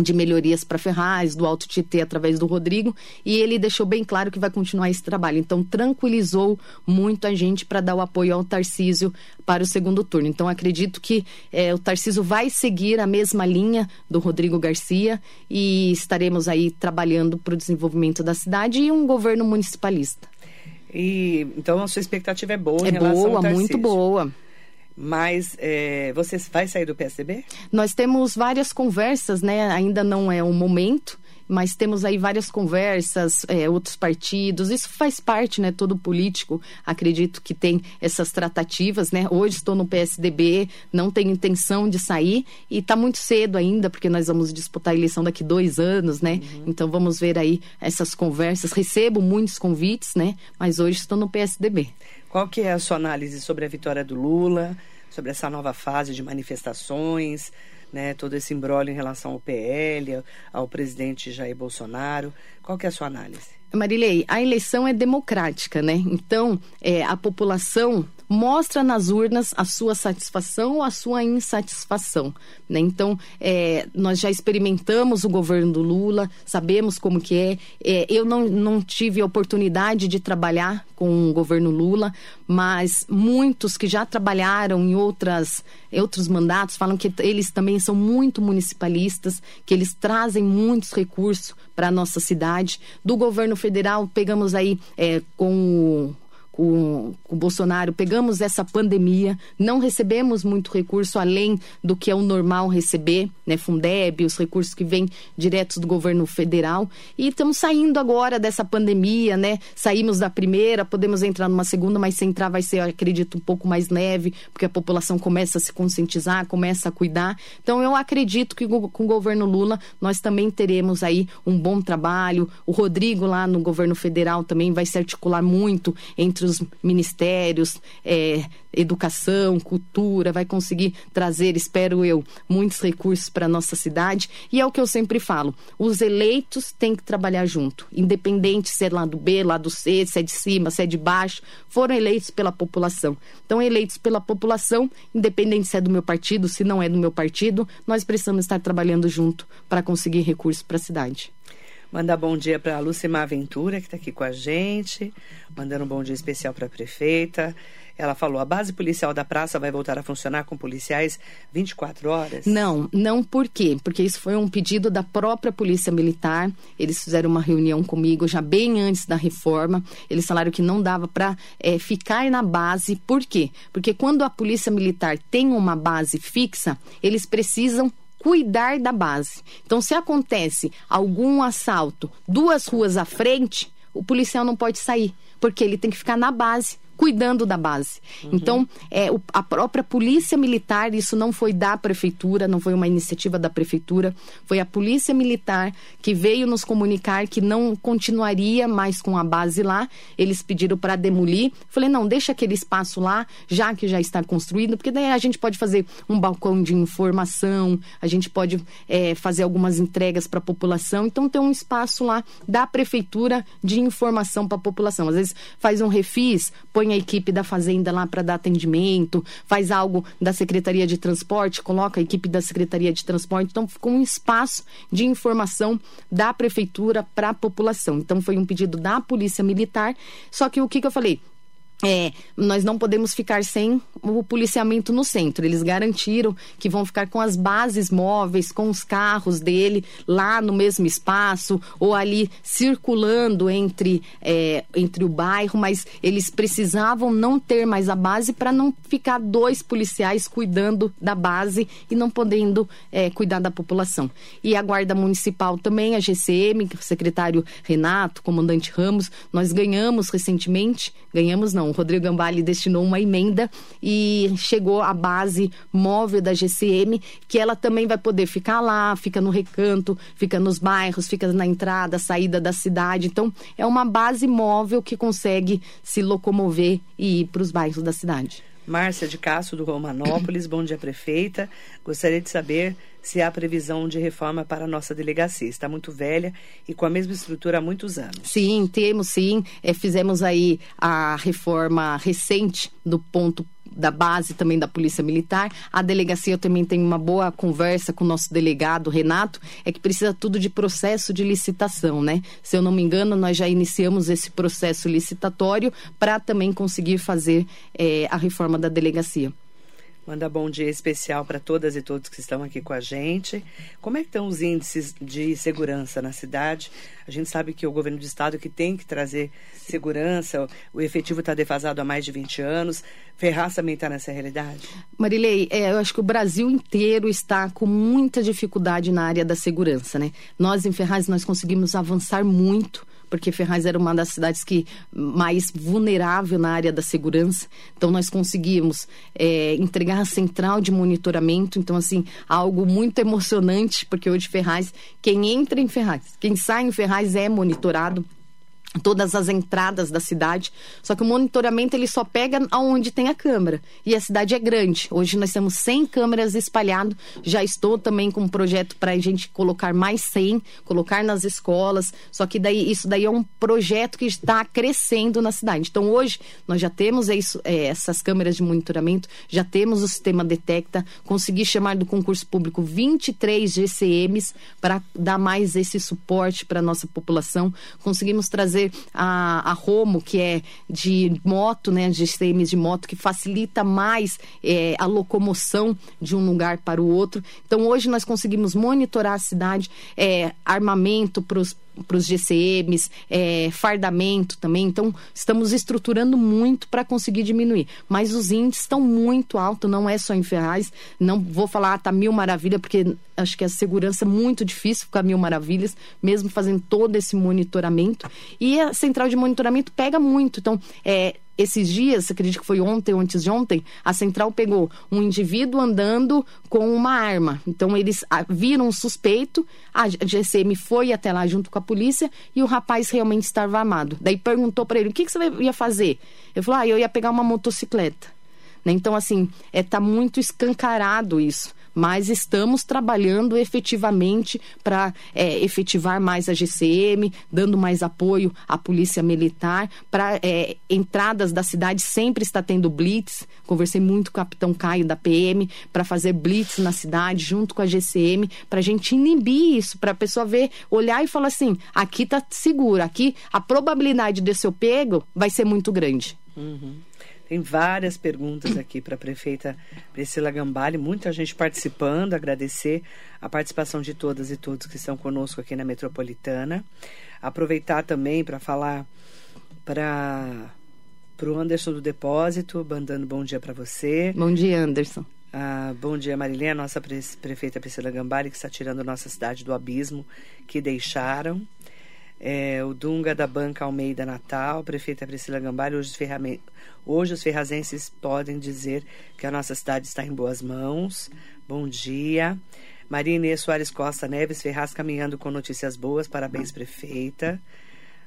de melhorias para Ferraz, do Alto Tietê através do Rodrigo, e ele deixou bem claro que vai continuar esse trabalho. Então, tranquilizou muito a gente para dar o apoio ao Tarcísio para o segundo turno. Então, acredito que é, o Tarcísio vai seguir a mesma linha do Rodrigo Garcia e estaremos aí trabalhando para o desenvolvimento da cidade e um governo municipalista. E então a sua expectativa é boa é em relação boa, ao Tarcísio. muito boa. Mas é, você vai sair do PSDB? Nós temos várias conversas, né? Ainda não é o momento, mas temos aí várias conversas, é, outros partidos, isso faz parte, né? Todo político, acredito que tem essas tratativas, né? Hoje estou no PSDB, não tenho intenção de sair e está muito cedo ainda, porque nós vamos disputar a eleição daqui dois anos, né? Uhum. Então vamos ver aí essas conversas. Recebo muitos convites, né? Mas hoje estou no PSDB. Qual que é a sua análise sobre a vitória do Lula, sobre essa nova fase de manifestações? Né, todo esse embrólio em relação ao PL, ao presidente Jair Bolsonaro. Qual que é a sua análise? Marilei, a eleição é democrática, né? Então, é, a população mostra nas urnas a sua satisfação ou a sua insatisfação. Né? Então, é, nós já experimentamos o governo do Lula, sabemos como que é. é. Eu não, não tive a oportunidade de trabalhar com o governo Lula, mas muitos que já trabalharam em outras, outros mandatos falam que eles também são muito municipalistas, que eles trazem muitos recursos para a nossa cidade. Do governo federal, pegamos aí é, com com, com o Bolsonaro, pegamos essa pandemia, não recebemos muito recurso além do que é o normal receber, né? Fundeb, os recursos que vêm diretos do governo federal. E estamos saindo agora dessa pandemia, né? Saímos da primeira, podemos entrar numa segunda, mas se entrar vai ser, acredito, um pouco mais leve, porque a população começa a se conscientizar, começa a cuidar. Então eu acredito que com o governo Lula nós também teremos aí um bom trabalho. O Rodrigo lá no governo federal também vai se articular muito entre entre os ministérios, é, educação, cultura, vai conseguir trazer, espero eu, muitos recursos para a nossa cidade. E é o que eu sempre falo: os eleitos têm que trabalhar junto, independente se é lá do B, lá do C, se é de cima, se é de baixo, foram eleitos pela população. Então, eleitos pela população, independente se é do meu partido, se não é do meu partido, nós precisamos estar trabalhando junto para conseguir recursos para a cidade. Mandar bom dia para a Lucimar Ventura, que está aqui com a gente, mandando um bom dia especial para a prefeita. Ela falou: a base policial da praça vai voltar a funcionar com policiais 24 horas? Não, não por quê? Porque isso foi um pedido da própria Polícia Militar. Eles fizeram uma reunião comigo já bem antes da reforma. Eles falaram que não dava para é, ficar na base. Por quê? Porque quando a Polícia Militar tem uma base fixa, eles precisam cuidar da base. Então, se acontece algum assalto duas ruas à frente, o policial não pode sair, porque ele tem que ficar na base cuidando da base. Uhum. Então, é, o, a própria polícia militar, isso não foi da prefeitura, não foi uma iniciativa da prefeitura, foi a polícia militar que veio nos comunicar que não continuaria mais com a base lá. Eles pediram para demolir. Falei, não, deixa aquele espaço lá, já que já está construído, porque daí a gente pode fazer um balcão de informação, a gente pode é, fazer algumas entregas para a população. Então, tem um espaço lá da prefeitura de informação para a população. Às vezes faz um refis, põe a equipe da fazenda lá para dar atendimento, faz algo da Secretaria de Transporte, coloca a equipe da Secretaria de Transporte. Então, ficou um espaço de informação da prefeitura para a população. Então, foi um pedido da Polícia Militar. Só que o que, que eu falei? É, nós não podemos ficar sem o policiamento no centro. Eles garantiram que vão ficar com as bases móveis, com os carros dele lá no mesmo espaço ou ali circulando entre, é, entre o bairro, mas eles precisavam não ter mais a base para não ficar dois policiais cuidando da base e não podendo é, cuidar da população. E a Guarda Municipal também, a GCM, o secretário Renato, comandante Ramos, nós ganhamos recentemente, ganhamos não, Rodrigo Gambale destinou uma emenda e chegou a base móvel da GCM, que ela também vai poder ficar lá, fica no recanto, fica nos bairros, fica na entrada, saída da cidade. Então, é uma base móvel que consegue se locomover e ir para os bairros da cidade. Márcia de Castro, do Romanópolis, bom dia, prefeita. Gostaria de saber se há previsão de reforma para a nossa delegacia. Está muito velha e com a mesma estrutura há muitos anos. Sim, temos sim. É, fizemos aí a reforma recente do ponto da base também da Polícia Militar. A delegacia também tem uma boa conversa com o nosso delegado, Renato, é que precisa tudo de processo de licitação, né? Se eu não me engano, nós já iniciamos esse processo licitatório para também conseguir fazer é, a reforma da delegacia. Manda bom dia especial para todas e todos que estão aqui com a gente. Como é que estão os índices de segurança na cidade? A gente sabe que o governo do estado que tem que trazer segurança, o efetivo está defasado há mais de 20 anos. Ferraz também está nessa realidade? Marilei, é, eu acho que o Brasil inteiro está com muita dificuldade na área da segurança, né? Nós em Ferraz nós conseguimos avançar muito porque Ferraz era uma das cidades que mais vulnerável na área da segurança. Então nós conseguimos é, entregar a central de monitoramento. Então assim algo muito emocionante, porque hoje Ferraz, quem entra em Ferraz, quem sai em Ferraz é monitorado todas as entradas da cidade. Só que o monitoramento ele só pega aonde tem a câmera. E a cidade é grande. Hoje nós temos 100 câmeras espalhadas. Já estou também com um projeto para a gente colocar mais 100, colocar nas escolas. Só que daí isso daí é um projeto que está crescendo na cidade. Então hoje nós já temos isso, é, essas câmeras de monitoramento, já temos o sistema Detecta. Consegui chamar do concurso público 23 GCMs para dar mais esse suporte para nossa população. Conseguimos trazer fazer a, a Romo, que é de moto, né, de CMs de moto, que facilita mais é, a locomoção de um lugar para o outro. Então, hoje nós conseguimos monitorar a cidade, é, armamento para os para os GCMs, é, fardamento também. Então, estamos estruturando muito para conseguir diminuir. Mas os índices estão muito altos, não é só em Ferraz. Não vou falar, ah, tá mil maravilha, porque acho que a segurança é muito difícil ficar mil maravilhas, mesmo fazendo todo esse monitoramento. E a central de monitoramento pega muito. Então, é, esses dias, acredito que foi ontem ou antes de ontem, a central pegou um indivíduo andando com uma arma. Então eles ah, viram um suspeito, a GCM foi até lá junto com a polícia e o rapaz realmente estava armado. Daí perguntou para ele: o que, que você ia fazer? Ele falou: ah, eu ia pegar uma motocicleta. Né? Então, assim, é, tá muito escancarado isso mas estamos trabalhando efetivamente para é, efetivar mais a GCM, dando mais apoio à Polícia Militar, para é, entradas da cidade sempre está tendo blitz. Conversei muito com o capitão Caio da PM para fazer blitz na cidade junto com a GCM, para a gente inibir isso, para a pessoa ver, olhar e falar assim: aqui está seguro, aqui a probabilidade de ser pego vai ser muito grande. Uhum. Tem várias perguntas aqui para a prefeita Priscila Gambale, muita gente participando, agradecer a participação de todas e todos que estão conosco aqui na Metropolitana. Aproveitar também para falar para o Anderson do Depósito, mandando bom dia para você. Bom dia, Anderson. Ah, bom dia, Marilene, nossa prefeita Priscila Gambale, que está tirando nossa cidade do abismo que deixaram. É, o Dunga da Banca Almeida Natal, prefeita Priscila Gambari, hoje os, hoje os ferrazenses podem dizer que a nossa cidade está em boas mãos. Bom dia. Maria Inês Soares Costa Neves Ferraz caminhando com notícias boas. Parabéns, prefeita.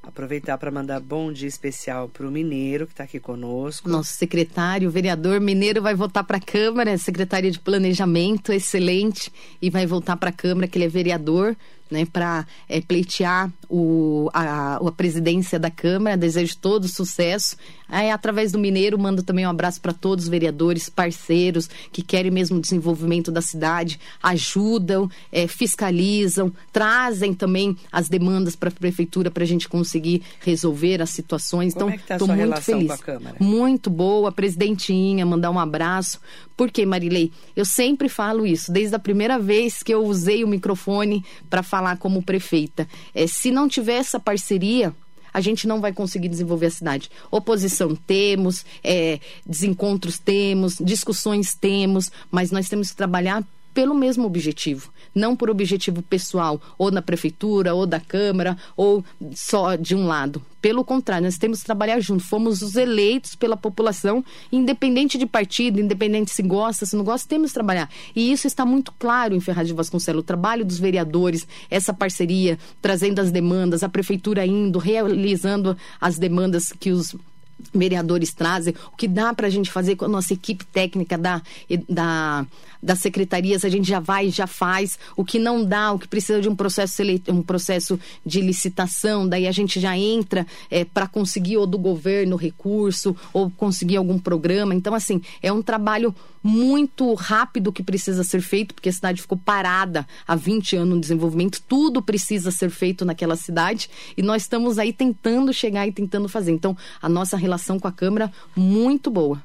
Aproveitar para mandar bom dia especial para o Mineiro, que está aqui conosco. Nosso secretário, vereador Mineiro, vai voltar para a Câmara, secretária de Planejamento, excelente, e vai voltar para a Câmara, que ele é vereador, né, para é, pleitear o, a, a, presidência da Câmara. Desejo todo sucesso. Aí, através do Mineiro, mando também um abraço para todos os vereadores, parceiros que querem mesmo o desenvolvimento da cidade, ajudam, é, fiscalizam, trazem também as demandas para a prefeitura para a gente conseguir resolver as situações. Como então, estou é muito feliz. Muito boa, presidentinha, mandar um abraço. Por quê, Marilei? Eu sempre falo isso, desde a primeira vez que eu usei o microfone para falar como prefeita. É, se não tiver essa parceria, a gente não vai conseguir desenvolver a cidade. Oposição temos, é, desencontros temos, discussões temos, mas nós temos que trabalhar pelo mesmo objetivo, não por objetivo pessoal, ou na prefeitura, ou da Câmara, ou só de um lado. Pelo contrário, nós temos que trabalhar junto. Fomos os eleitos pela população, independente de partido, independente se gosta, se não gosta, temos que trabalhar. E isso está muito claro em Ferraz de Vasconcelos. O trabalho dos vereadores, essa parceria, trazendo as demandas, a prefeitura indo, realizando as demandas que os vereadores trazem, o que dá para a gente fazer com a nossa equipe técnica da, da, das secretarias, a gente já vai já faz. O que não dá, o que precisa de um processo, um processo de licitação, daí a gente já entra é, para conseguir ou do governo recurso ou conseguir algum programa. Então, assim, é um trabalho muito rápido que precisa ser feito, porque a cidade ficou parada há 20 anos no desenvolvimento, tudo precisa ser feito naquela cidade e nós estamos aí tentando chegar e tentando fazer. Então, a nossa relação com a Câmara, muito boa.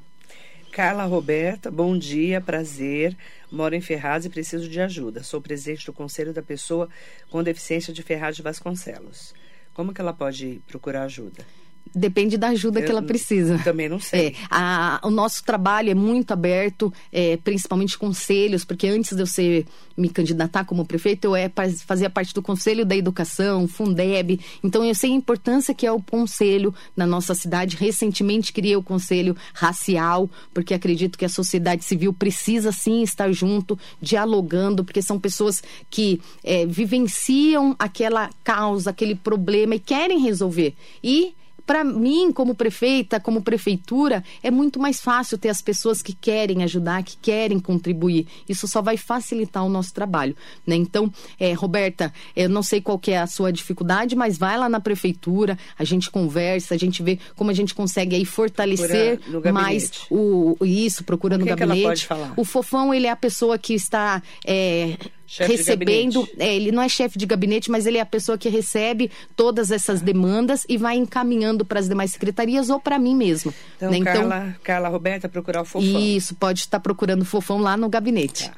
Carla Roberta, bom dia, prazer. Moro em Ferraz e preciso de ajuda. Sou presidente do Conselho da Pessoa com Deficiência de Ferraz de Vasconcelos. Como que ela pode procurar ajuda? Depende da ajuda eu que ela precisa. Também não sei. É, a, o nosso trabalho é muito aberto, é, principalmente conselhos, porque antes de eu ser, me candidatar como prefeito, eu é, fazia parte do Conselho da Educação, Fundeb. Então eu sei a importância que é o conselho na nossa cidade. Recentemente criei o Conselho Racial, porque acredito que a sociedade civil precisa sim estar junto, dialogando, porque são pessoas que é, vivenciam aquela causa, aquele problema e querem resolver. E para mim, como prefeita, como prefeitura, é muito mais fácil ter as pessoas que querem ajudar, que querem contribuir. Isso só vai facilitar o nosso trabalho. Né? Então, é, Roberta, eu não sei qual é a sua dificuldade, mas vai lá na prefeitura, a gente conversa, a gente vê como a gente consegue aí fortalecer mais o isso, procura no que gabinete. Que falar? O Fofão, ele é a pessoa que está. É, Chefe recebendo, é, ele não é chefe de gabinete, mas ele é a pessoa que recebe todas essas demandas e vai encaminhando para as demais secretarias ou para mim mesmo. Então, né? então, Carla, Carla Roberta, procurar o Fofão. Isso, pode estar procurando o Fofão lá no gabinete. Tá.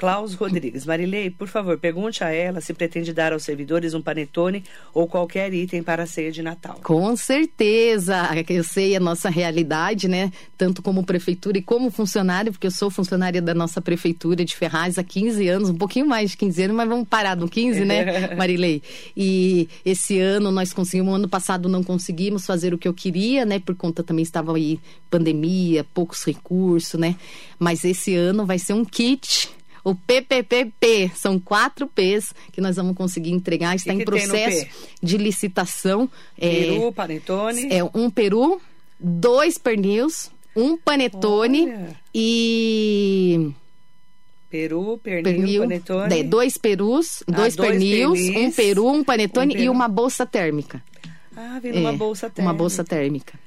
Klaus Rodrigues. Marilei, por favor, pergunte a ela se pretende dar aos servidores um panetone ou qualquer item para a ceia de Natal. Com certeza. Eu sei a nossa realidade, né? Tanto como prefeitura e como funcionário, porque eu sou funcionária da nossa prefeitura de Ferraz há 15 anos, um pouquinho mais de 15 anos, mas vamos parar no 15, né, Marilei? E esse ano nós conseguimos, ano passado não conseguimos fazer o que eu queria, né? Por conta também estava aí pandemia, poucos recursos, né? Mas esse ano vai ser um kit o PPPP. São quatro P's que nós vamos conseguir entregar. Está em processo de licitação. Peru, é, panetone. É um peru, dois pernils, um panetone Olha. e Peru, pernil, pernil panetone. É, dois perus, ah, dois, dois pernils, pernis, um peru, um panetone um e uma bolsa térmica. Ah, vem é, uma bolsa térmica. Uma bolsa térmica.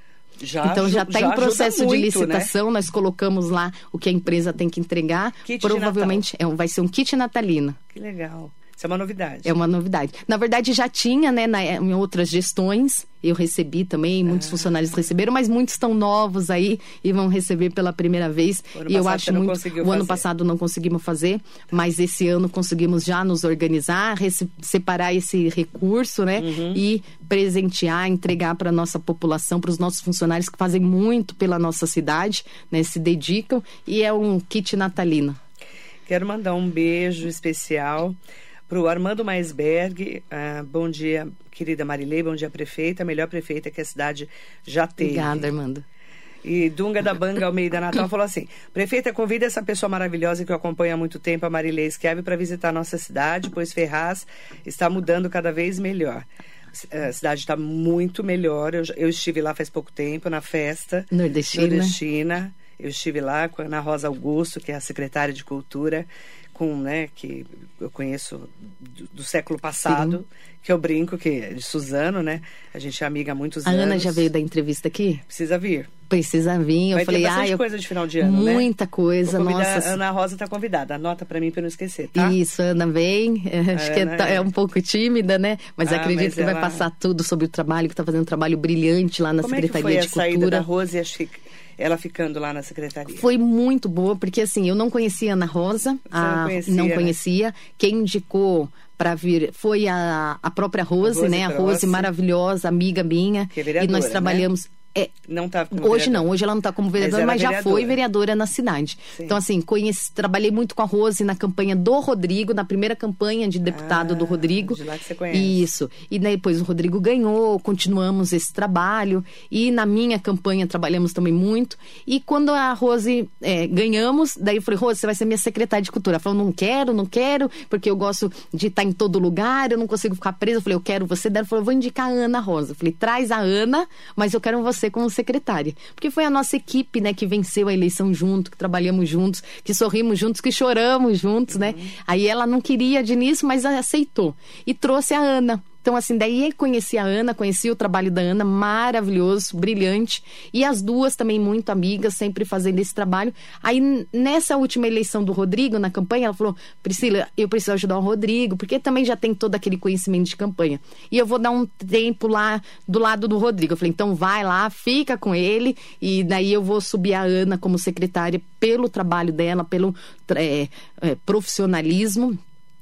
Já, então já está em processo muito, de licitação, né? nós colocamos lá o que a empresa tem que entregar. Kit Provavelmente é, vai ser um kit natalino. Que legal. Isso é uma novidade. É uma novidade. Na verdade, já tinha, né, na, em outras gestões. Eu recebi também, muitos ah. funcionários receberam, mas muitos estão novos aí e vão receber pela primeira vez. E eu acho muito. O fazer. ano passado não conseguimos fazer, mas esse ano conseguimos já nos organizar, separar esse recurso, né? Uhum. E presentear, entregar para a nossa população, para os nossos funcionários que fazem muito pela nossa cidade, né? Se dedicam. E é um kit natalino. Quero mandar um beijo especial para o Armando Maisberg. Ah, bom dia, querida Marilei, bom dia, prefeita. A melhor prefeita que a cidade já teve. Obrigada, Armando. E Dunga da Banga Almeida Natal falou assim: Prefeita, convida essa pessoa maravilhosa que eu acompanho há muito tempo, a Marilei Schiave, para visitar a nossa cidade, pois Ferraz está mudando cada vez melhor. A cidade está muito melhor. Eu, eu, estive lá faz pouco tempo, na festa nordestina. nordestina. Eu estive lá com a Ana Rosa Augusto, que é a secretária de Cultura, com, né, que eu conheço do, do século passado, Sim. que eu brinco, que é de Suzano, né? A gente é amiga há muitos a anos. A Ana já veio da entrevista aqui? Precisa vir. Precisa vir. Eu Vai falei, ah, eu... coisa de final de ano, Muita né? coisa, nossa. A Ana Rosa está convidada. Anota para mim para não esquecer, tá? Isso, Ana vem. Acho A que Ana é, é. um pouco tímida, né? Mas Ah, acredito mas que vai ela- passar tudo sobre o trabalho, que está fazendo um trabalho brilhante lá na Como é que Secretaria foi a de saída Cultura. da Rose e a ela ficando lá na secretaria? Foi muito boa, porque assim, eu não conhecia a Ana Rosa, a- conhecia, não né? conhecia. Quem indicou para vir foi a, a própria Rose, Rose né? A. Rose maravilhosa, amiga minha. Que é e vereadora, nós né? É, Não estava como Hoje vereadora. não, hoje ela não está como vereadora, mas, já vereadora. foi vereadora na cidade. Sim. Então, assim, conheci, trabalhei muito com a Rose na campanha do Rodrigo, na primeira campanha de deputado Ah, do Rodrigo. de lá que você conhece. Isso. E depois o Rodrigo ganhou, continuamos esse trabalho. E na minha campanha trabalhamos também muito. E quando a Rose é, ganhamos, daí eu falei, Rose, você vai ser minha secretária de cultura. Ela falou, não quero, não quero, porque eu gosto de estar em todo lugar, eu não consigo ficar presa. Eu falei, eu quero você. Daí ela falou, eu vou indicar a Ana Rosa. Eu falei, traz a Ana, mas eu quero você como secretária. Porque foi a nossa equipe, né, que venceu a eleição junto, que trabalhamos juntos, que sorrimos juntos, que choramos juntos, né? Aí ela não queria de início, mas aceitou. E trouxe a Ana. Então, assim, daí conheci a Ana, conheci o trabalho da Ana, maravilhoso, brilhante. E as duas também muito amigas, sempre fazendo esse trabalho. Aí, nessa última eleição do Rodrigo, na campanha, ela falou: Priscila, eu preciso ajudar o Rodrigo, porque também já tem todo aquele conhecimento de campanha. E eu vou dar um tempo lá do lado do Rodrigo. Eu falei: então vai lá, fica com ele. E daí eu vou subir a Ana como secretária pelo trabalho dela, pelo é, é, profissionalismo.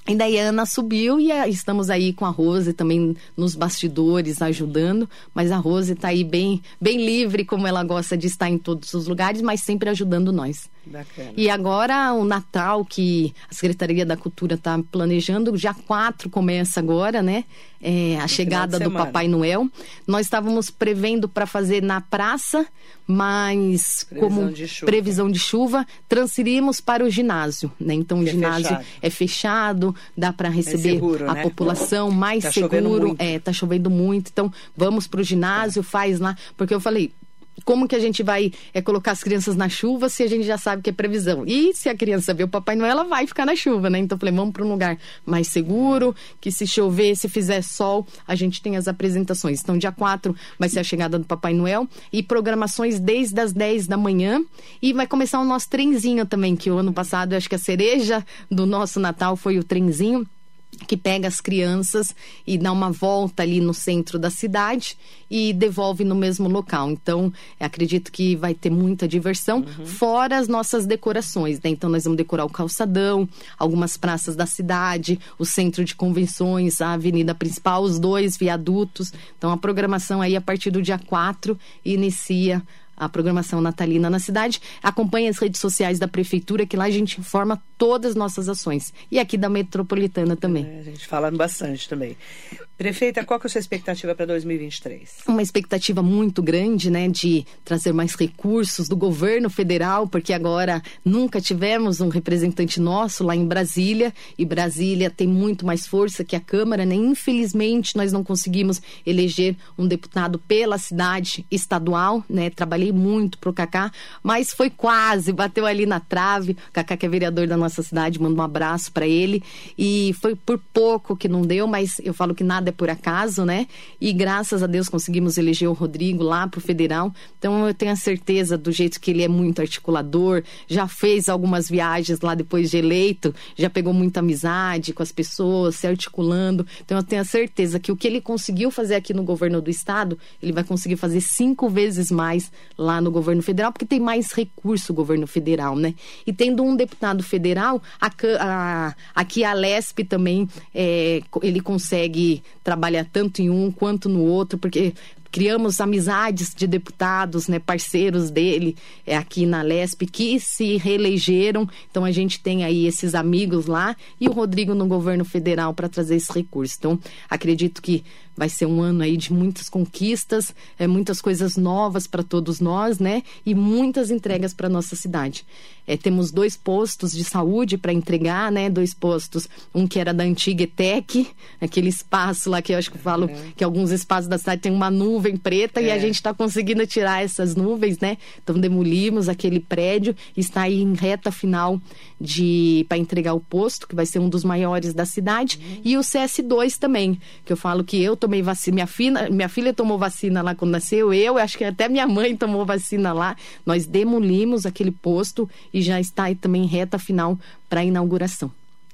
E daí a Ana subiu e ah, estamos aí com a Rose também nos bastidores ajudando, mas a Rose está aí bem, bem livre, como ela gosta de estar em todos os lugares, mas sempre ajudando nós. Bacana. E agora o Natal, que a Secretaria da Cultura está planejando, dia 4 começa agora, né? É, a chegada do. Papai Noel. Nós estávamos prevendo para fazer na praça, mas Previsão como de chuva. previsão de chuva, transferimos para o ginásio, né? Então o Que é ginásio fechado. é fechado, dá para receber seguro, a né? população mais Tá seguro. muito. É, tá chovendo muito. Então vamos para o ginásio, faz lá, porque eu falei. Como que a gente vai é, colocar as crianças na chuva se a gente já sabe que é previsão? E se a criança ver o Papai Noel, ela vai ficar na chuva, né? Então falei, vamos para um lugar mais seguro, que se chover, se fizer sol, a gente tem as apresentações. Então, dia 4 vai ser a chegada do Papai Noel e programações desde as 10 da manhã. E vai começar o nosso trenzinho também, que o ano passado, eu acho que a cereja do nosso Natal foi o trenzinho que pega as crianças e dá uma volta ali no centro da cidade e devolve no mesmo local. Então, acredito que vai ter muita diversão, fora as nossas decorações, né? Então, nós vamos decorar o calçadão, algumas praças da cidade, o centro de convenções, a avenida principal, os dois viadutos. Então, a programação aí a partir do dia 4 inicia a programação natalina na cidade. Acompanhe as redes sociais da prefeitura, que lá a gente informa todas as nossas ações. E aqui da metropolitana também. É, a gente fala bastante também. Prefeita, qual que é a sua expectativa para 2023? Uma expectativa muito grande, né, de trazer mais recursos do governo federal, porque agora nunca tivemos um representante nosso lá em Brasília, e Brasília tem muito mais força que a Câmara, né? Infelizmente, nós não conseguimos eleger um deputado pela cidade estadual, né? Trabalhei muito pro Cacá, mas foi quase, bateu ali na trave. O Cacá, que é vereador da nossa cidade, manda um abraço para ele. E foi por pouco que não deu, mas eu falo que nada é por acaso, né? E graças a Deus conseguimos eleger o Rodrigo lá pro federal. Então eu tenho a certeza do jeito que ele é muito articulador, já fez algumas viagens lá depois de eleito, já pegou muita amizade com as pessoas, se articulando. Então eu tenho a certeza que o que ele conseguiu fazer aqui no governo do estado, ele vai conseguir fazer cinco vezes mais lá no governo federal, porque tem mais recurso o governo federal, né? E tendo um deputado federal, a, a- aqui a Lesp também é, ele consegue trabalhar tanto em um quanto no outro, porque criamos amizades de deputados, né, parceiros dele é, aqui na Lesp que se reelegeram. Então a gente tem aí esses amigos lá e o Rodrigo no governo federal para trazer esse recurso. Então acredito que vai ser um ano aí de muitas conquistas, é, muitas coisas novas para todos nós, né? E muitas entregas para nossa cidade. É, temos dois postos de saúde para entregar, né? Dois postos, um que era da antiga ETEC, aquele espaço lá que eu acho que eu falo é. que alguns espaços da cidade tem uma nuvem preta é. e a gente está conseguindo tirar essas nuvens, né? Então demolimos aquele prédio, está aí em reta final de para entregar o posto, que vai ser um dos maiores da cidade, uhum. e o CS2 também, que eu falo que eu tomei vacina, minha filha, minha filha tomou vacina lá quando nasceu, eu, acho que até minha mãe tomou vacina lá. Nós demolimos aquele posto e já está aí também reta final para a inauguração.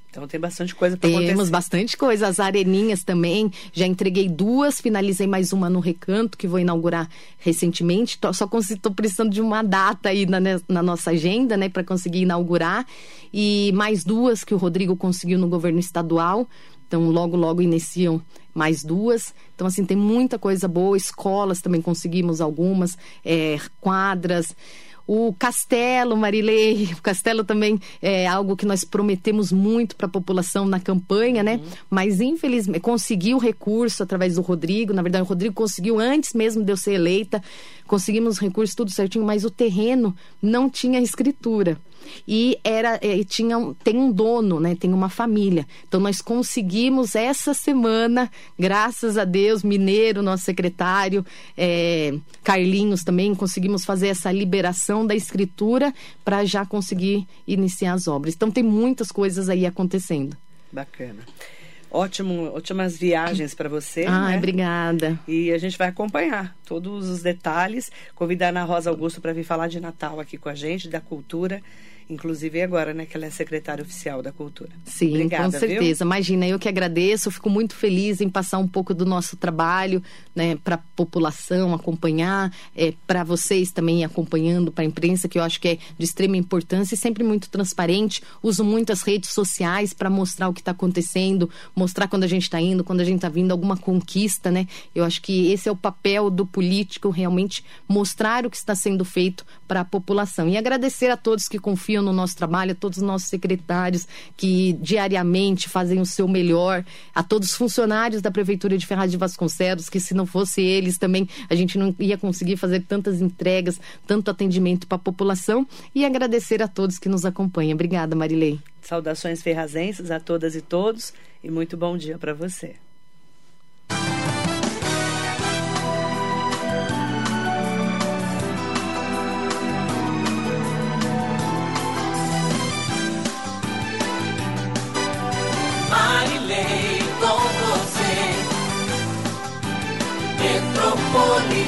Então tem bastante coisa para acontecer. Temos bastante coisa. As areninhas também. Já entreguei duas, finalizei mais uma no Recanto, que vou inaugurar recentemente. Tô, só estou precisando de uma data aí na, na nossa agenda, né, para conseguir inaugurar. E mais duas que o Rodrigo conseguiu no governo estadual. Então, logo, logo iniciam mais duas. Então, assim, tem muita coisa boa. Escolas também conseguimos algumas, é, quadras. O Castelo, Marilei, o Castelo também é algo que nós prometemos muito para a população na campanha, né? Uhum. Mas infelizmente conseguiu recurso através do Rodrigo. Na verdade, o Rodrigo conseguiu antes mesmo de eu ser eleita. Conseguimos recursos tudo certinho, mas o terreno não tinha escritura e era e tinha tem um dono, né? Tem uma família. Então nós conseguimos essa semana, graças a Deus, Mineiro, nosso secretário, é, Carlinhos também conseguimos fazer essa liberação da escritura para já conseguir iniciar as obras. Então tem muitas coisas aí acontecendo. Bacana. Ótimo, ótimas viagens para você. Ah, né? obrigada. E a gente vai acompanhar todos os detalhes. Convidar a Ana Rosa Augusto para vir falar de Natal aqui com a gente, da cultura inclusive agora, né, que ela é secretária oficial da Cultura. Sim, Obrigada, com certeza. Viu? Imagina, eu que agradeço, fico muito feliz em passar um pouco do nosso trabalho, né, para a população acompanhar, é, para vocês também acompanhando, para a imprensa, que eu acho que é de extrema importância e sempre muito transparente. Uso muito as redes sociais para mostrar o que está acontecendo, mostrar quando a gente está indo, quando a gente está vindo, alguma conquista, né? Eu acho que esse é o papel do político, realmente mostrar o que está sendo feito para a população. E agradecer a todos que confiam no nosso trabalho, a todos os nossos secretários que diariamente fazem o seu melhor, a todos os funcionários da Prefeitura de Ferraz de Vasconcelos, que se não fosse eles também a gente não ia conseguir fazer tantas entregas, tanto atendimento para a população. E agradecer a todos que nos acompanham. Obrigada, Marilei. Saudações ferrazenses a todas e todos e muito bom dia para você. Metropolitana.